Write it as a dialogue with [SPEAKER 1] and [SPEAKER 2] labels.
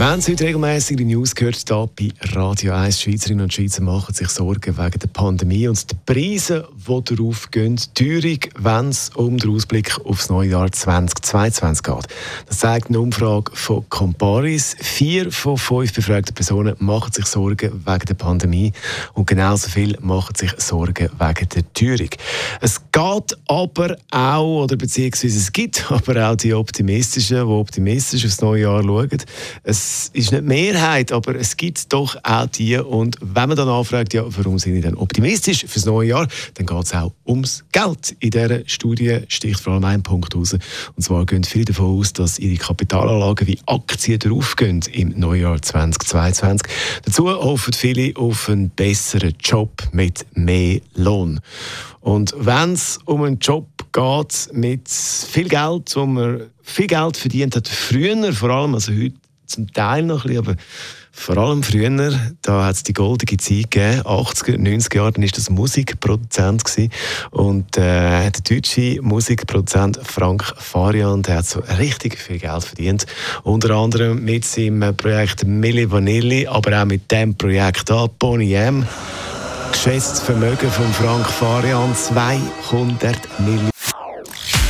[SPEAKER 1] wenn Sie heute regelmäßig die News gehört, hier bei Radio 1, Schweizerinnen und Schweizer machen sich Sorgen wegen der Pandemie und der Preise, die darauf gehen. Teuerung, wenn es um den Ausblick aufs neue Jahr 2022 geht. Das zeigt eine Umfrage von Comparis. Vier von fünf befragten Personen machen sich Sorgen wegen der Pandemie und genauso viel machen sich Sorgen wegen der Teuerung. Es geht aber auch, oder beziehungsweise es gibt aber auch die Optimistischen, die optimistisch aufs neue Jahr schauen. Es es ist nicht die Mehrheit, aber es gibt doch auch die. Und wenn man dann anfragt, ja, warum sind Sie denn optimistisch fürs neue Jahr, dann geht es auch ums Geld. In dieser Studie sticht vor allem ein Punkt raus. Und zwar gehen viele davon aus, dass ihre Kapitalanlagen wie Aktien draufgehen im Neujahr 2022. Dazu hoffen viele auf einen besseren Job mit mehr Lohn. Und wenn es um einen Job geht mit viel Geld, wo man viel Geld verdient hat, früher vor allem, also heute zum Teil noch ein bisschen, aber vor allem früher, da hat es die goldene Zeit gegeben, 80er, 90er Jahre, dann war das Musikproduzent gewesen. und äh, der deutsche Musikproduzent Frank Farian, der hat so richtig viel Geld verdient, unter anderem mit seinem Projekt Milli Vanilli, aber auch mit dem Projekt da, Bonnie M. Geschätztes Vermögen von Frank Farian 200 Millionen.